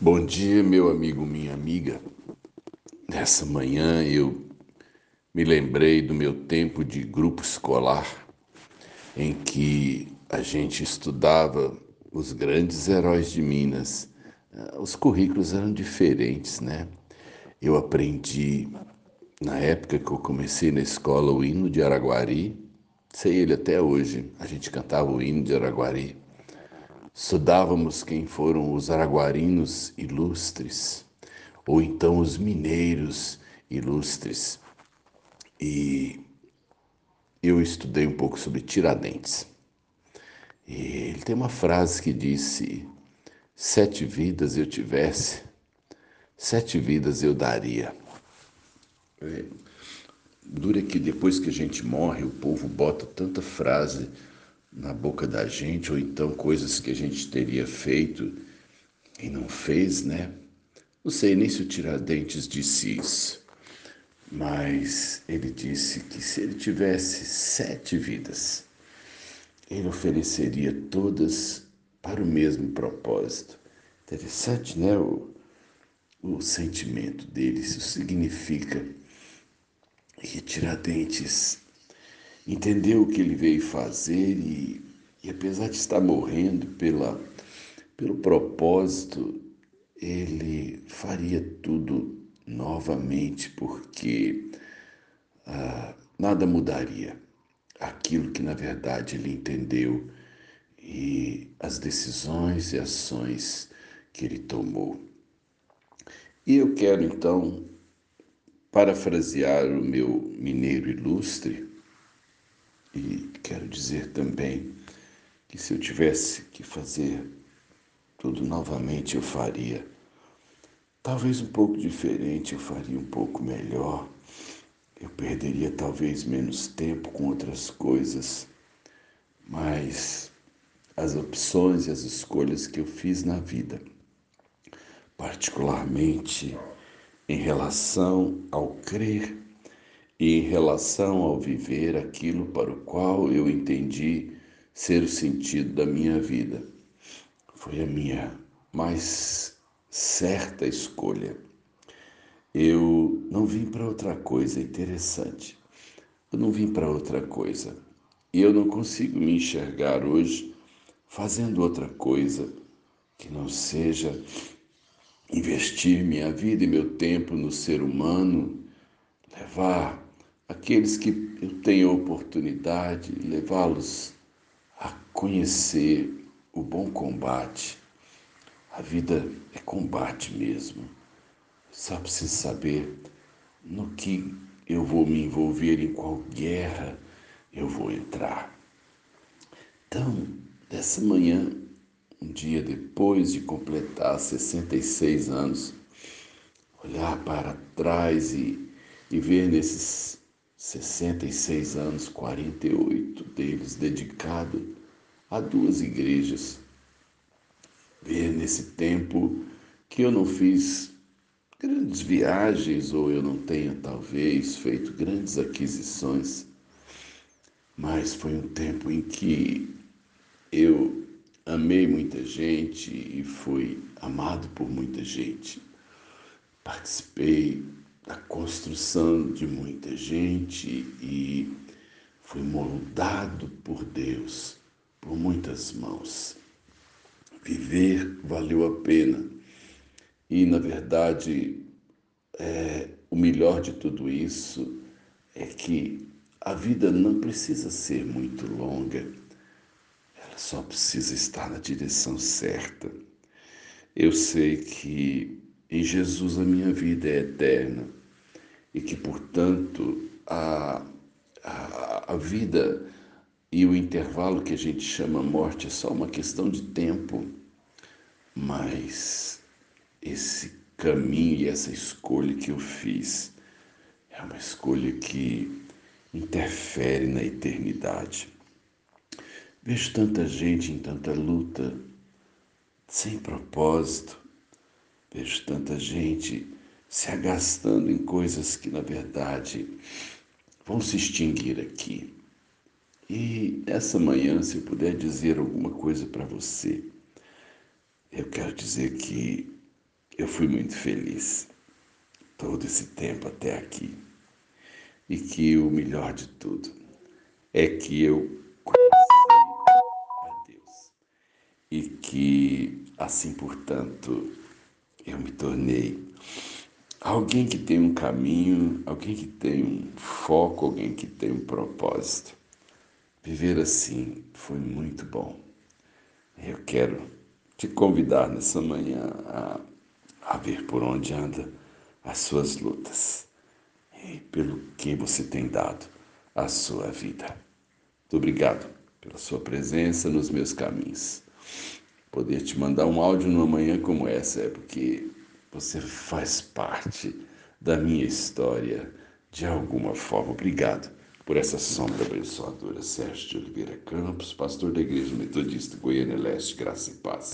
Bom dia, meu amigo, minha amiga. Nessa manhã eu me lembrei do meu tempo de grupo escolar, em que a gente estudava os grandes heróis de Minas. Ah, os currículos eram diferentes, né? Eu aprendi, na época que eu comecei na escola, o hino de Araguari, sei ele até hoje. A gente cantava o hino de Araguari Estudávamos quem foram os araguarinos ilustres, ou então os mineiros ilustres. E eu estudei um pouco sobre Tiradentes. E ele tem uma frase que disse: Sete vidas eu tivesse, sete vidas eu daria. É, dura que depois que a gente morre, o povo bota tanta frase na boca da gente, ou então coisas que a gente teria feito e não fez, né? Não sei nem se o Tiradentes disse isso, mas ele disse que se ele tivesse sete vidas, ele ofereceria todas para o mesmo propósito. Interessante, né? O, o sentimento dele, isso significa que Tiradentes entendeu o que ele veio fazer e, e apesar de estar morrendo pela, pelo propósito, ele faria tudo novamente, porque ah, nada mudaria aquilo que na verdade ele entendeu e as decisões e ações que ele tomou. E eu quero então parafrasear o meu mineiro ilustre e quero dizer também que se eu tivesse que fazer tudo novamente, eu faria. Talvez um pouco diferente, eu faria um pouco melhor. Eu perderia talvez menos tempo com outras coisas, mas as opções e as escolhas que eu fiz na vida, particularmente em relação ao crer em relação ao viver aquilo para o qual eu entendi ser o sentido da minha vida. Foi a minha mais certa escolha. Eu não vim para outra coisa interessante. Eu não vim para outra coisa. E eu não consigo me enxergar hoje fazendo outra coisa que não seja investir minha vida e meu tempo no ser humano, levar aqueles que eu tenho a oportunidade de levá-los a conhecer o bom combate. A vida é combate mesmo. Só preciso saber no que eu vou me envolver, em qual guerra eu vou entrar. Então, dessa manhã, um dia depois de completar 66 anos, olhar para trás e, e ver nesses 66 anos, 48 deles dedicado a duas igrejas. Ver nesse tempo que eu não fiz grandes viagens ou eu não tenha talvez feito grandes aquisições, mas foi um tempo em que eu amei muita gente e fui amado por muita gente. Participei da construção de muita gente e foi moldado por Deus, por muitas mãos. Viver valeu a pena. E, na verdade, é, o melhor de tudo isso é que a vida não precisa ser muito longa, ela só precisa estar na direção certa. Eu sei que em Jesus a minha vida é eterna e que, portanto, a, a, a vida e o intervalo que a gente chama morte é só uma questão de tempo, mas esse caminho e essa escolha que eu fiz é uma escolha que interfere na eternidade. Vejo tanta gente em tanta luta, sem propósito. Vejo tanta gente se agastando em coisas que, na verdade, vão se extinguir aqui. E essa manhã, se eu puder dizer alguma coisa para você, eu quero dizer que eu fui muito feliz todo esse tempo até aqui. E que o melhor de tudo é que eu conheci a Deus. E que, assim, portanto, eu me tornei alguém que tem um caminho, alguém que tem um foco, alguém que tem um propósito. Viver assim foi muito bom. Eu quero te convidar nessa manhã a a ver por onde anda as suas lutas e pelo que você tem dado à sua vida. Muito obrigado pela sua presença nos meus caminhos. Poder te mandar um áudio numa manhã como essa é porque você faz parte da minha história de alguma forma. Obrigado por essa sombra abençoadora. Sérgio de Oliveira Campos, pastor da Igreja Metodista Goiânia Leste, Graça e Paz.